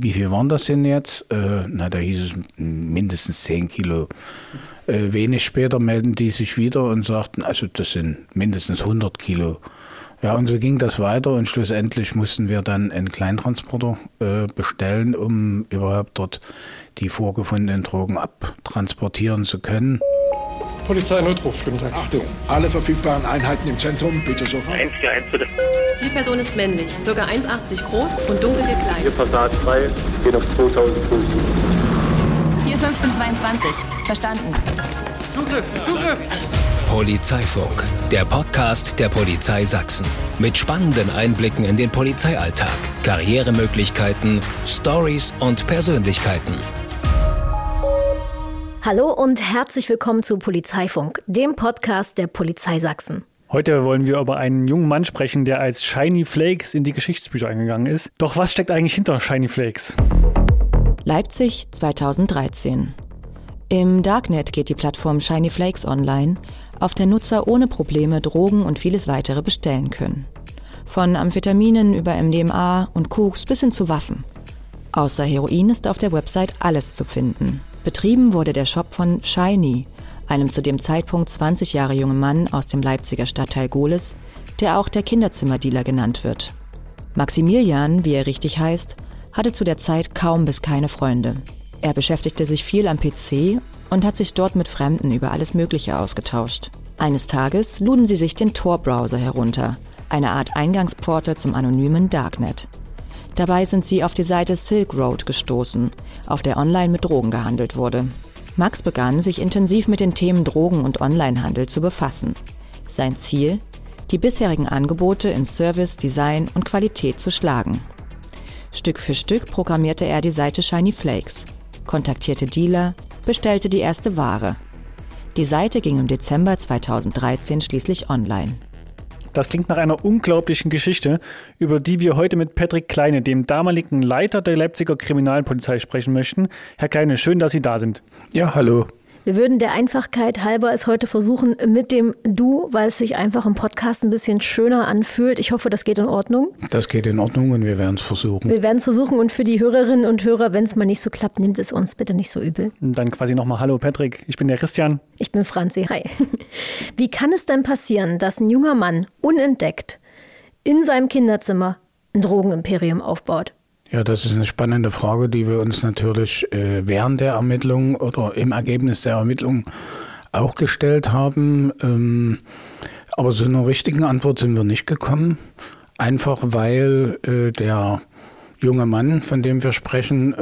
wie viel waren das denn jetzt? Äh, na, da hieß es mindestens 10 Kilo. Äh, wenig später melden die sich wieder und sagten, also das sind mindestens 100 Kilo. Ja, und so ging das weiter und schlussendlich mussten wir dann einen Kleintransporter äh, bestellen, um überhaupt dort die vorgefundenen Drogen abtransportieren zu können. Polizeinotruf, guten Tag. Achtung, alle verfügbaren Einheiten im Zentrum, bitte sofort. 141 bitte. Zielperson ist männlich, ca. 1,80 groß und dunkel Hier gekleidet. Passat frei, geht auf 2000 Fuß. Hier 1522. Verstanden. Zugriff, Zugriff! Polizeifunk, der Podcast der Polizei Sachsen. Mit spannenden Einblicken in den Polizeialltag, Karrieremöglichkeiten, Stories und Persönlichkeiten. Hallo und herzlich willkommen zu Polizeifunk, dem Podcast der Polizei Sachsen. Heute wollen wir über einen jungen Mann sprechen, der als Shiny Flakes in die Geschichtsbücher eingegangen ist. Doch was steckt eigentlich hinter Shiny Flakes? Leipzig 2013. Im Darknet geht die Plattform Shiny Flakes online, auf der Nutzer ohne Probleme Drogen und vieles weitere bestellen können. Von Amphetaminen über MDMA und Koks bis hin zu Waffen. Außer Heroin ist auf der Website alles zu finden. Betrieben wurde der Shop von Shiny, einem zu dem Zeitpunkt 20 Jahre jungen Mann aus dem Leipziger Stadtteil Gohlis, der auch der Kinderzimmerdealer genannt wird. Maximilian, wie er richtig heißt, hatte zu der Zeit kaum bis keine Freunde. Er beschäftigte sich viel am PC und hat sich dort mit Fremden über alles Mögliche ausgetauscht. Eines Tages luden sie sich den Tor-Browser herunter, eine Art Eingangspforte zum anonymen Darknet. Dabei sind sie auf die Seite Silk Road gestoßen, auf der online mit Drogen gehandelt wurde. Max begann, sich intensiv mit den Themen Drogen und Onlinehandel zu befassen. Sein Ziel? Die bisherigen Angebote in Service, Design und Qualität zu schlagen. Stück für Stück programmierte er die Seite Shiny Flakes, kontaktierte Dealer, bestellte die erste Ware. Die Seite ging im Dezember 2013 schließlich online. Das klingt nach einer unglaublichen Geschichte, über die wir heute mit Patrick Kleine, dem damaligen Leiter der Leipziger Kriminalpolizei, sprechen möchten. Herr Kleine, schön, dass Sie da sind. Ja, hallo. Wir würden der Einfachkeit halber es heute versuchen mit dem Du, weil es sich einfach im Podcast ein bisschen schöner anfühlt. Ich hoffe, das geht in Ordnung. Das geht in Ordnung und wir werden es versuchen. Wir werden es versuchen und für die Hörerinnen und Hörer, wenn es mal nicht so klappt, nimmt es uns bitte nicht so übel. Und dann quasi nochmal Hallo Patrick, ich bin der Christian. Ich bin Franzi. Hi. Wie kann es denn passieren, dass ein junger Mann unentdeckt in seinem Kinderzimmer ein Drogenimperium aufbaut? Ja, das ist eine spannende Frage, die wir uns natürlich äh, während der Ermittlung oder im Ergebnis der Ermittlung auch gestellt haben. Ähm, aber zu einer richtigen Antwort sind wir nicht gekommen. Einfach weil äh, der junge Mann, von dem wir sprechen,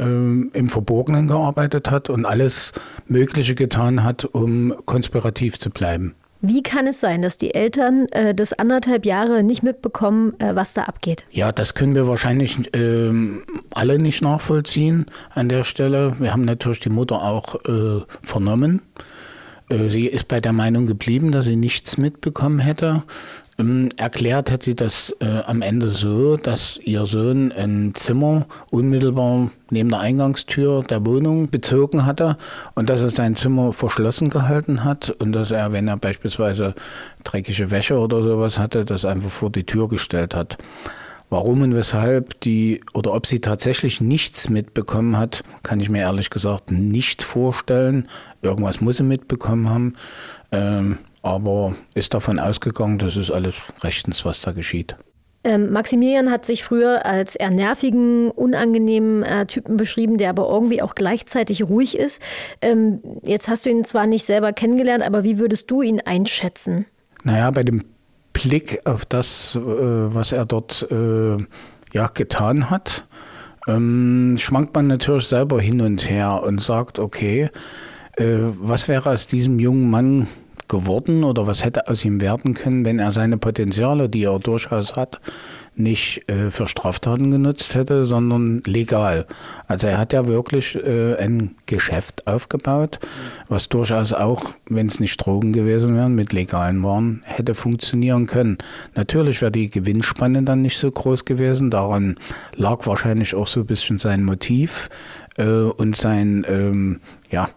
äh, im Verborgenen gearbeitet hat und alles Mögliche getan hat, um konspirativ zu bleiben. Wie kann es sein, dass die Eltern äh, das anderthalb Jahre nicht mitbekommen, äh, was da abgeht? Ja, das können wir wahrscheinlich ähm, alle nicht nachvollziehen an der Stelle. Wir haben natürlich die Mutter auch äh, vernommen. Äh, sie ist bei der Meinung geblieben, dass sie nichts mitbekommen hätte. Ähm, erklärt hat sie das äh, am Ende so, dass ihr Sohn ein Zimmer unmittelbar neben der Eingangstür der Wohnung bezogen hatte und dass er sein Zimmer verschlossen gehalten hat und dass er, wenn er beispielsweise dreckige Wäsche oder sowas hatte, das einfach vor die Tür gestellt hat. Warum und weshalb die oder ob sie tatsächlich nichts mitbekommen hat, kann ich mir ehrlich gesagt nicht vorstellen. Irgendwas muss sie mitbekommen haben. Ähm, aber ist davon ausgegangen, das ist alles rechtens, was da geschieht. Ähm, Maximilian hat sich früher als eher nervigen, unangenehmen äh, Typen beschrieben, der aber irgendwie auch gleichzeitig ruhig ist. Ähm, jetzt hast du ihn zwar nicht selber kennengelernt, aber wie würdest du ihn einschätzen? Naja, bei dem Blick auf das, äh, was er dort äh, ja, getan hat, ähm, schwankt man natürlich selber hin und her und sagt, okay, äh, was wäre aus diesem jungen Mann geworden oder was hätte aus ihm werden können, wenn er seine Potenziale, die er durchaus hat, nicht äh, für Straftaten genutzt hätte, sondern legal. Also er hat ja wirklich äh, ein Geschäft aufgebaut, was durchaus auch, wenn es nicht Drogen gewesen wären, mit legalen Waren hätte funktionieren können. Natürlich wäre die Gewinnspanne dann nicht so groß gewesen. Daran lag wahrscheinlich auch so ein bisschen sein Motiv äh, und sein, ähm, ja,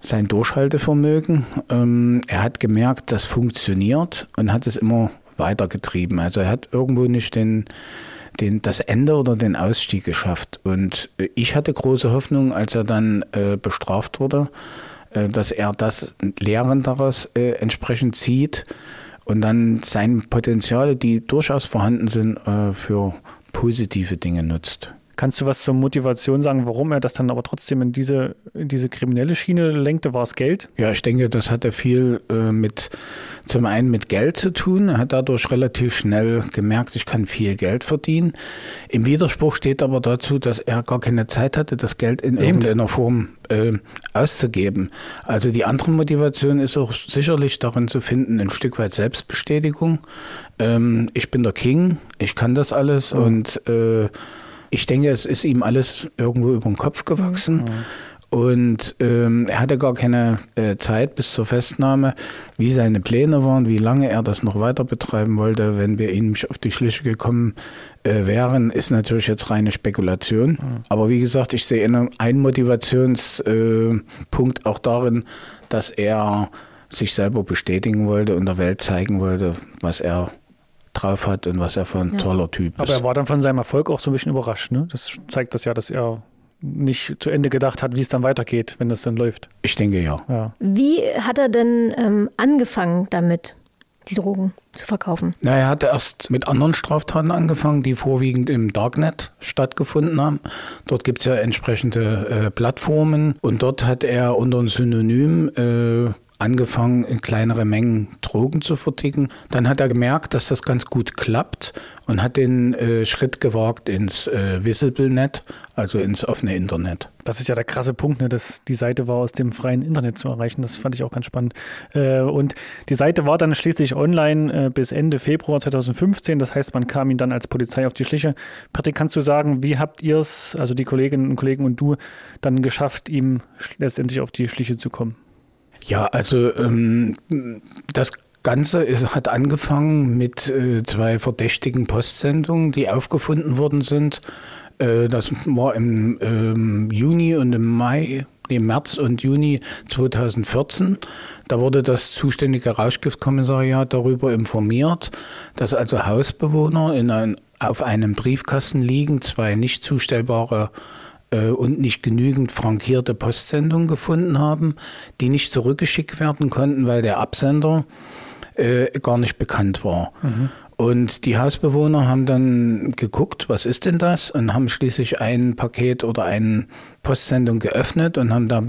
sein Durchhaltevermögen. Ähm, er hat gemerkt, das funktioniert und hat es immer weitergetrieben. Also er hat irgendwo nicht den, den, das Ende oder den Ausstieg geschafft. Und äh, ich hatte große Hoffnung, als er dann äh, bestraft wurde, äh, dass er das Lehren daraus äh, entsprechend zieht und dann seine Potenziale, die durchaus vorhanden sind, äh, für positive Dinge nutzt. Kannst du was zur Motivation sagen, warum er das dann aber trotzdem in diese, in diese kriminelle Schiene lenkte? War es Geld? Ja, ich denke, das hatte viel äh, mit, zum einen mit Geld zu tun. Er hat dadurch relativ schnell gemerkt, ich kann viel Geld verdienen. Im Widerspruch steht aber dazu, dass er gar keine Zeit hatte, das Geld in Eben. irgendeiner Form äh, auszugeben. Also die andere Motivation ist auch sicherlich darin zu finden, ein Stück weit Selbstbestätigung. Ähm, ich bin der King, ich kann das alles mhm. und äh, ich denke, es ist ihm alles irgendwo über den Kopf gewachsen. Mhm. Und ähm, er hatte gar keine äh, Zeit bis zur Festnahme, wie seine Pläne waren, wie lange er das noch weiter betreiben wollte. Wenn wir ihm auf die Schliche gekommen äh, wären, ist natürlich jetzt reine Spekulation. Mhm. Aber wie gesagt, ich sehe einen Motivationspunkt äh, auch darin, dass er sich selber bestätigen wollte und der Welt zeigen wollte, was er drauf hat und was er für ein ja. toller Typ ist. Aber er war dann von seinem Erfolg auch so ein bisschen überrascht. Ne? Das zeigt das ja, dass er nicht zu Ende gedacht hat, wie es dann weitergeht, wenn das dann läuft. Ich denke ja. ja. Wie hat er denn ähm, angefangen damit, die Drogen zu verkaufen? Na, er hatte erst mit anderen Straftaten angefangen, die vorwiegend im Darknet stattgefunden haben. Dort gibt es ja entsprechende äh, Plattformen und dort hat er unter einem Synonym äh, angefangen, in kleinere Mengen Drogen zu verticken. Dann hat er gemerkt, dass das ganz gut klappt und hat den äh, Schritt gewagt ins äh, Visiblenet, also ins offene Internet. Das ist ja der krasse Punkt, ne, dass die Seite war, aus dem freien Internet zu erreichen. Das fand ich auch ganz spannend. Äh, und die Seite war dann schließlich online äh, bis Ende Februar 2015. Das heißt, man kam ihn dann als Polizei auf die Schliche. Patrick, kannst du sagen, wie habt ihr es, also die Kolleginnen und Kollegen und du, dann geschafft, ihm letztendlich auf die Schliche zu kommen? Ja, also ähm, das Ganze ist, hat angefangen mit äh, zwei verdächtigen Postsendungen, die aufgefunden worden sind. Äh, das war im ähm, Juni und im Mai, im März und Juni 2014. Da wurde das zuständige Rauschgiftkommissariat darüber informiert, dass also Hausbewohner in ein, auf einem Briefkasten liegen zwei nicht zustellbare äh, und nicht genügend frankierte Postsendungen gefunden haben, die nicht zurückgeschickt werden konnten, weil der Absender äh, gar nicht bekannt war. Mhm. Und die Hausbewohner haben dann geguckt, was ist denn das? Und haben schließlich ein Paket oder eine Postsendung geöffnet und haben da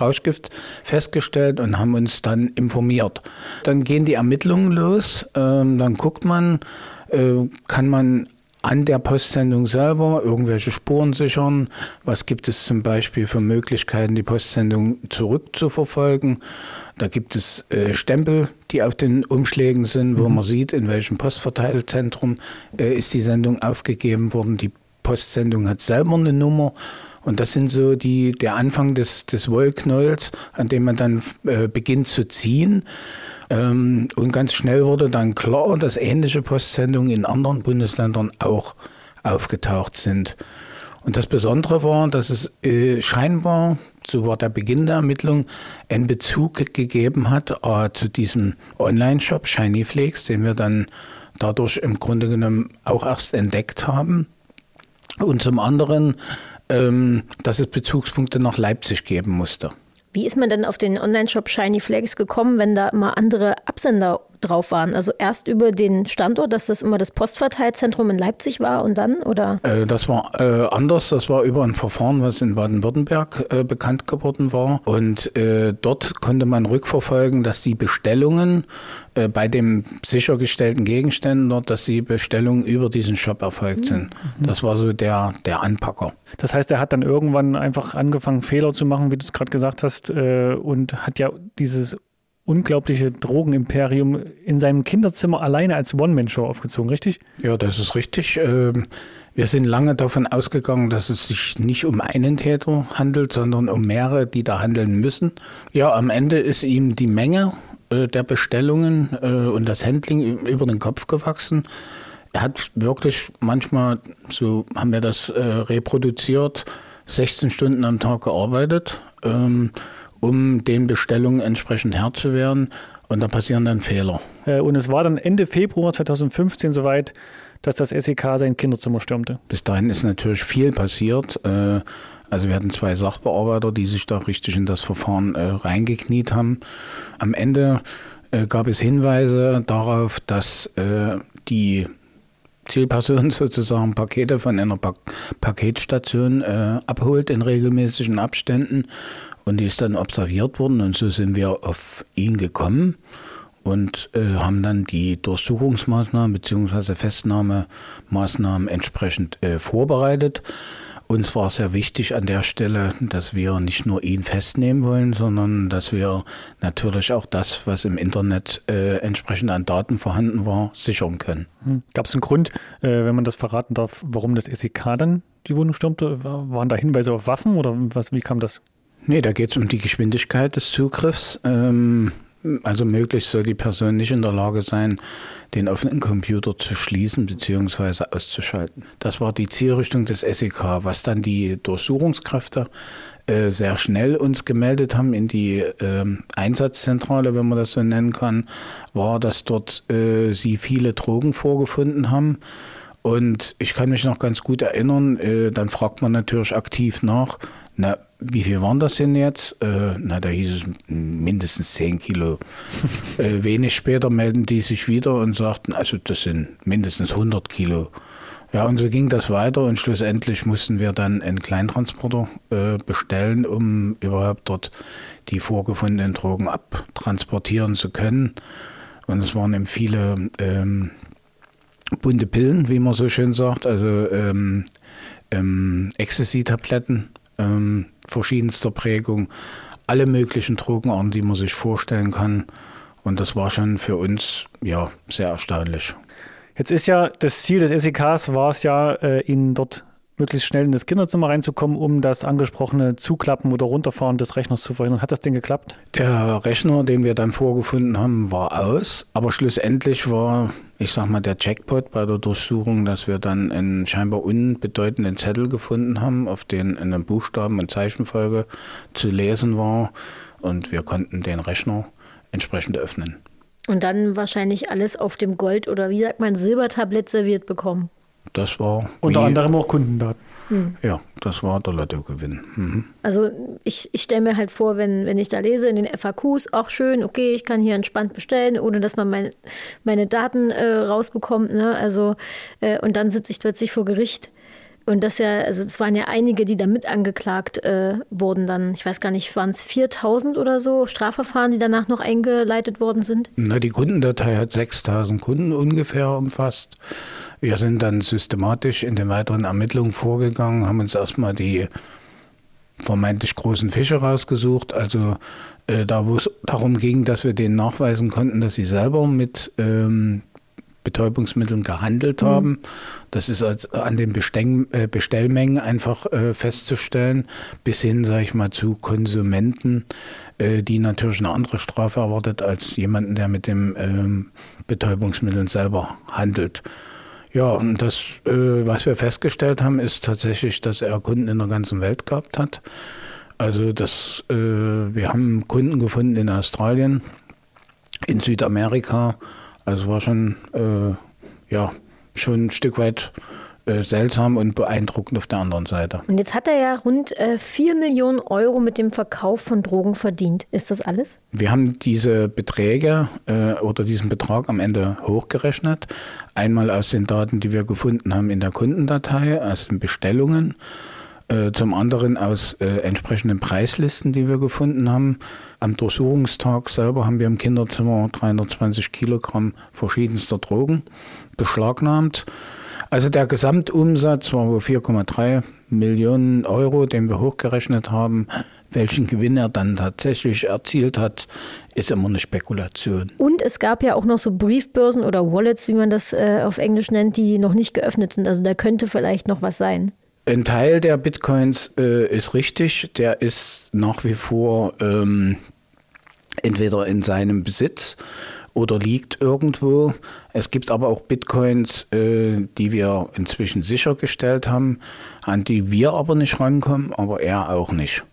Rauschgift festgestellt und haben uns dann informiert. Dann gehen die Ermittlungen los, ähm, dann guckt man, äh, kann man an der Postsendung selber irgendwelche Spuren sichern? Was gibt es zum Beispiel für Möglichkeiten, die Postsendung zurückzuverfolgen? Da gibt es äh, Stempel, die auf den Umschlägen sind, wo mhm. man sieht, in welchem Postverteilzentrum äh, ist die Sendung aufgegeben worden. Die Postsendung hat selber eine Nummer. Und das sind so die, der Anfang des, des Wollknolls, an dem man dann äh, beginnt zu ziehen. Ähm, und ganz schnell wurde dann klar, dass ähnliche Postsendungen in anderen Bundesländern auch aufgetaucht sind. Und das Besondere war, dass es äh, scheinbar, so war der Beginn der Ermittlung, einen Bezug gegeben hat äh, zu diesem Online-Shop Shinyflakes, den wir dann dadurch im Grunde genommen auch erst entdeckt haben. Und zum anderen, ähm, dass es Bezugspunkte nach Leipzig geben musste. Wie ist man denn auf den Online-Shop Shiny Flags gekommen, wenn da immer andere Absender drauf waren? Also erst über den Standort, dass das immer das Postverteilzentrum in Leipzig war und dann, oder? Äh, das war äh, anders. Das war über ein Verfahren, was in Baden-Württemberg äh, bekannt geworden war. Und äh, dort konnte man rückverfolgen, dass die Bestellungen äh, bei dem sichergestellten Gegenständen dort, dass die Bestellungen über diesen Shop erfolgt sind. Mhm. Das war so der, der Anpacker. Das heißt, er hat dann irgendwann einfach angefangen, Fehler zu machen, wie du es gerade gesagt hast, äh, und hat ja dieses unglaubliche Drogenimperium in seinem Kinderzimmer alleine als One-Man-Show aufgezogen, richtig? Ja, das ist richtig. Ähm, wir sind lange davon ausgegangen, dass es sich nicht um einen Täter handelt, sondern um mehrere, die da handeln müssen. Ja, am Ende ist ihm die Menge äh, der Bestellungen äh, und das Handling über den Kopf gewachsen. Er hat wirklich manchmal, so haben wir das reproduziert, 16 Stunden am Tag gearbeitet. Ähm, um den Bestellungen entsprechend Herr zu werden. Und da passieren dann Fehler. Äh, und es war dann Ende Februar 2015 soweit, dass das SEK sein Kinderzimmer stürmte? Bis dahin ist natürlich viel passiert. Äh, also wir hatten zwei Sachbearbeiter, die sich da richtig in das Verfahren äh, reingekniet haben. Am Ende gab es Hinweise darauf, dass die Zielperson sozusagen Pakete von einer pa Paketstation äh, abholt in regelmäßigen Abständen und die ist dann observiert worden und so sind wir auf ihn gekommen und äh, haben dann die Durchsuchungsmaßnahmen bzw. Festnahmemaßnahmen entsprechend äh, vorbereitet. Uns war sehr wichtig an der Stelle, dass wir nicht nur ihn festnehmen wollen, sondern dass wir natürlich auch das, was im Internet äh, entsprechend an Daten vorhanden war, sichern können. Hm. Gab es einen Grund, äh, wenn man das verraten darf, warum das SEK dann die Wohnung stürmte? Waren da Hinweise auf Waffen oder was, wie kam das? Nee, da geht es um die Geschwindigkeit des Zugriffs. Ähm, also möglichst soll die Person nicht in der Lage sein, den offenen Computer zu schließen bzw. auszuschalten. Das war die Zielrichtung des SEK, was dann die Durchsuchungskräfte äh, sehr schnell uns gemeldet haben in die äh, Einsatzzentrale, wenn man das so nennen kann, war, dass dort äh, sie viele Drogen vorgefunden haben. Und ich kann mich noch ganz gut erinnern, äh, dann fragt man natürlich aktiv nach, na, wie viel waren das denn jetzt? Äh, na, da hieß es mindestens 10 Kilo. äh, wenig später melden die sich wieder und sagten, also das sind mindestens 100 Kilo. Ja, und so ging das weiter und schlussendlich mussten wir dann einen Kleintransporter äh, bestellen, um überhaupt dort die vorgefundenen Drogen abtransportieren zu können. Und es waren eben viele ähm, bunte Pillen, wie man so schön sagt, also ähm, ähm, Ecstasy-Tabletten ähm, verschiedenster Prägung, alle möglichen Drogenarten, die man sich vorstellen kann. Und das war schon für uns ja sehr erstaunlich. Jetzt ist ja das Ziel des SEKs war es ja, äh, ihn dort möglichst schnell in das Kinderzimmer reinzukommen, um das angesprochene Zuklappen oder Runterfahren des Rechners zu verhindern. Hat das denn geklappt? Der Rechner, den wir dann vorgefunden haben, war aus. Aber schlussendlich war, ich sag mal, der Jackpot bei der Durchsuchung, dass wir dann einen scheinbar unbedeutenden Zettel gefunden haben, auf den eine Buchstaben- und Zeichenfolge zu lesen war. Und wir konnten den Rechner entsprechend öffnen. Und dann wahrscheinlich alles auf dem Gold- oder wie sagt man, Silbertablett serviert bekommen. Das war. Unter anderem auch Kundendaten. Hm. Ja, das war der Lottogewinn. Mhm. Also ich, ich stelle mir halt vor, wenn, wenn ich da lese in den FAQs, auch schön, okay, ich kann hier entspannt bestellen, ohne dass man mein, meine Daten äh, rausbekommt. Ne? Also, äh, und dann sitze ich plötzlich vor Gericht und das ja, also es waren ja einige, die da mit angeklagt äh, wurden dann. Ich weiß gar nicht, waren es 4000 oder so Strafverfahren, die danach noch eingeleitet worden sind? Na, die Kundendatei hat 6000 Kunden ungefähr umfasst. Wir sind dann systematisch in den weiteren Ermittlungen vorgegangen, haben uns erstmal die vermeintlich großen Fische rausgesucht. Also äh, da, wo es darum ging, dass wir denen nachweisen konnten, dass sie selber mit ähm, Betäubungsmitteln gehandelt haben. Mhm. Das ist als, an den Besteng, äh, Bestellmengen einfach äh, festzustellen, bis hin, sage ich mal, zu Konsumenten, äh, die natürlich eine andere Strafe erwartet als jemanden, der mit dem ähm, Betäubungsmitteln selber handelt. Ja, und das, äh, was wir festgestellt haben, ist tatsächlich, dass er Kunden in der ganzen Welt gehabt hat. Also das, äh, wir haben Kunden gefunden in Australien, in Südamerika, also war schon, äh, ja, schon ein Stück weit äh, seltsam und beeindruckend auf der anderen Seite. Und jetzt hat er ja rund äh, 4 Millionen Euro mit dem Verkauf von Drogen verdient. Ist das alles? Wir haben diese Beträge äh, oder diesen Betrag am Ende hochgerechnet. Einmal aus den Daten, die wir gefunden haben in der Kundendatei, aus den Bestellungen äh, zum anderen aus äh, entsprechenden Preislisten, die wir gefunden haben. Am Durchsuchungstag selber haben wir im Kinderzimmer 320 Kilogramm verschiedenster Drogen beschlagnahmt. Also der Gesamtumsatz war wohl 4,3 Millionen Euro, den wir hochgerechnet haben. Welchen Gewinn er dann tatsächlich erzielt hat, ist immer eine Spekulation. Und es gab ja auch noch so Briefbörsen oder Wallets, wie man das äh, auf Englisch nennt, die noch nicht geöffnet sind. Also da könnte vielleicht noch was sein. Ein Teil der Bitcoins äh, ist richtig, der ist nach wie vor ähm, entweder in seinem Besitz oder liegt irgendwo. Es gibt aber auch Bitcoins, äh, die wir inzwischen sichergestellt haben, an die wir aber nicht rankommen, aber er auch nicht.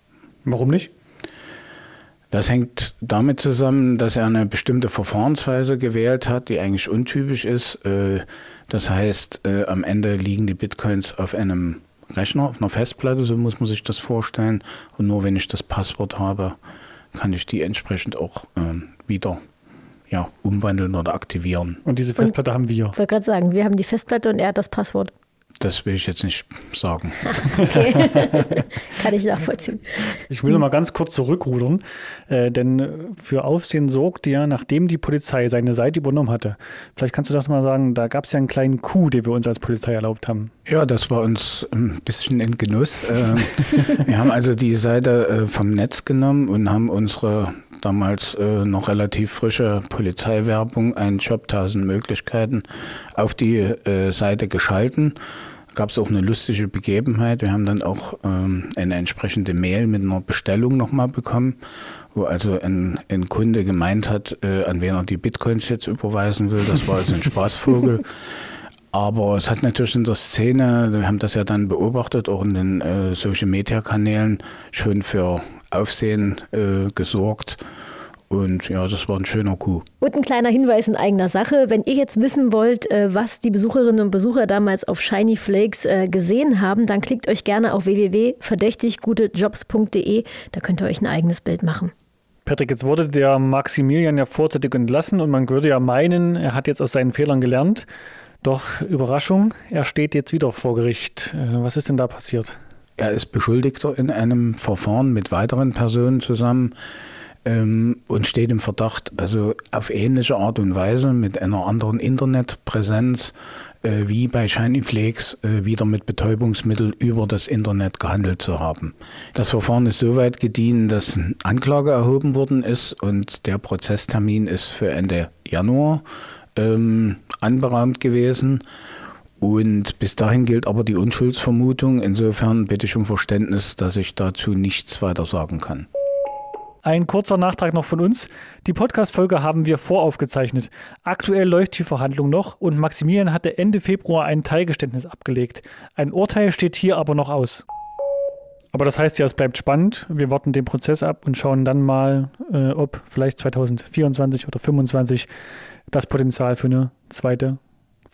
Warum nicht? Das hängt damit zusammen, dass er eine bestimmte Verfahrensweise gewählt hat, die eigentlich untypisch ist. Äh, das heißt, äh, am Ende liegen die Bitcoins auf einem Rechner, auf einer Festplatte, so muss man sich das vorstellen. Und nur wenn ich das Passwort habe, kann ich die entsprechend auch ähm, wieder ja, umwandeln oder aktivieren. Und diese Festplatte und, haben wir. Ich wollte gerade sagen, wir haben die Festplatte und er hat das Passwort. Das will ich jetzt nicht sagen. okay, kann ich nachvollziehen. Ich will noch mal ganz kurz zurückrudern, äh, denn für Aufsehen sorgte ja, nachdem die Polizei seine Seite übernommen hatte. Vielleicht kannst du das mal sagen, da gab es ja einen kleinen Coup, den wir uns als Polizei erlaubt haben. Ja, das war uns ein bisschen in Genuss. Äh, wir haben also die Seite äh, vom Netz genommen und haben unsere damals äh, noch relativ frische Polizeiwerbung, ein Job, 1000 Möglichkeiten, auf die äh, Seite geschalten. Gab es auch eine lustige Begebenheit. Wir haben dann auch ähm, eine entsprechende Mail mit einer Bestellung nochmal bekommen, wo also ein, ein Kunde gemeint hat, äh, an wen er die Bitcoins jetzt überweisen will. Das war also ein Spaßvogel. Aber es hat natürlich in der Szene, wir haben das ja dann beobachtet, auch in den äh, Social Media Kanälen, schon für Aufsehen äh, gesorgt. Und ja, das war ein schöner Coup. Und ein kleiner Hinweis in eigener Sache. Wenn ihr jetzt wissen wollt, äh, was die Besucherinnen und Besucher damals auf Shiny Flakes äh, gesehen haben, dann klickt euch gerne auf www.verdächtiggutejobs.de. Da könnt ihr euch ein eigenes Bild machen. Patrick, jetzt wurde der Maximilian ja vorzeitig entlassen und man würde ja meinen, er hat jetzt aus seinen Fehlern gelernt. Doch Überraschung, er steht jetzt wieder vor Gericht. Äh, was ist denn da passiert? Er ist Beschuldigter in einem Verfahren mit weiteren Personen zusammen ähm, und steht im Verdacht, also auf ähnliche Art und Weise mit einer anderen Internetpräsenz äh, wie bei Shiny Flakes äh, wieder mit Betäubungsmittel über das Internet gehandelt zu haben. Das Verfahren ist soweit gediehen, dass Anklage erhoben worden ist und der Prozesstermin ist für Ende Januar ähm, anberaumt gewesen. Und bis dahin gilt aber die Unschuldsvermutung. Insofern bitte ich um Verständnis, dass ich dazu nichts weiter sagen kann. Ein kurzer Nachtrag noch von uns. Die Podcast-Folge haben wir voraufgezeichnet. Aktuell läuft die Verhandlung noch und Maximilian hatte Ende Februar ein Teilgeständnis abgelegt. Ein Urteil steht hier aber noch aus. Aber das heißt ja, es bleibt spannend. Wir warten den Prozess ab und schauen dann mal, äh, ob vielleicht 2024 oder 2025 das Potenzial für eine zweite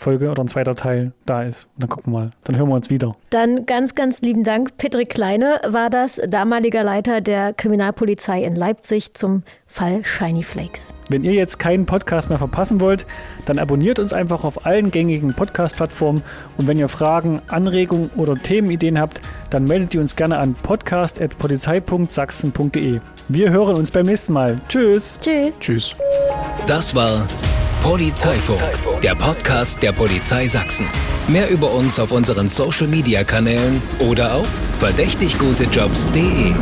Folge oder ein zweiter Teil da ist. Und dann gucken wir mal. Dann hören wir uns wieder. Dann ganz, ganz lieben Dank. Patrick Kleine war das, damaliger Leiter der Kriminalpolizei in Leipzig zum Fall Shiny Flakes. Wenn ihr jetzt keinen Podcast mehr verpassen wollt, dann abonniert uns einfach auf allen gängigen Podcast-Plattformen. Und wenn ihr Fragen, Anregungen oder Themenideen habt, dann meldet ihr uns gerne an podcast.polizei.sachsen.de. Wir hören uns beim nächsten Mal. Tschüss. Tschüss. Tschüss. Das war Polizeifunk, der Podcast der Polizei Sachsen. Mehr über uns auf unseren Social Media Kanälen oder auf verdächtiggutejobs.de.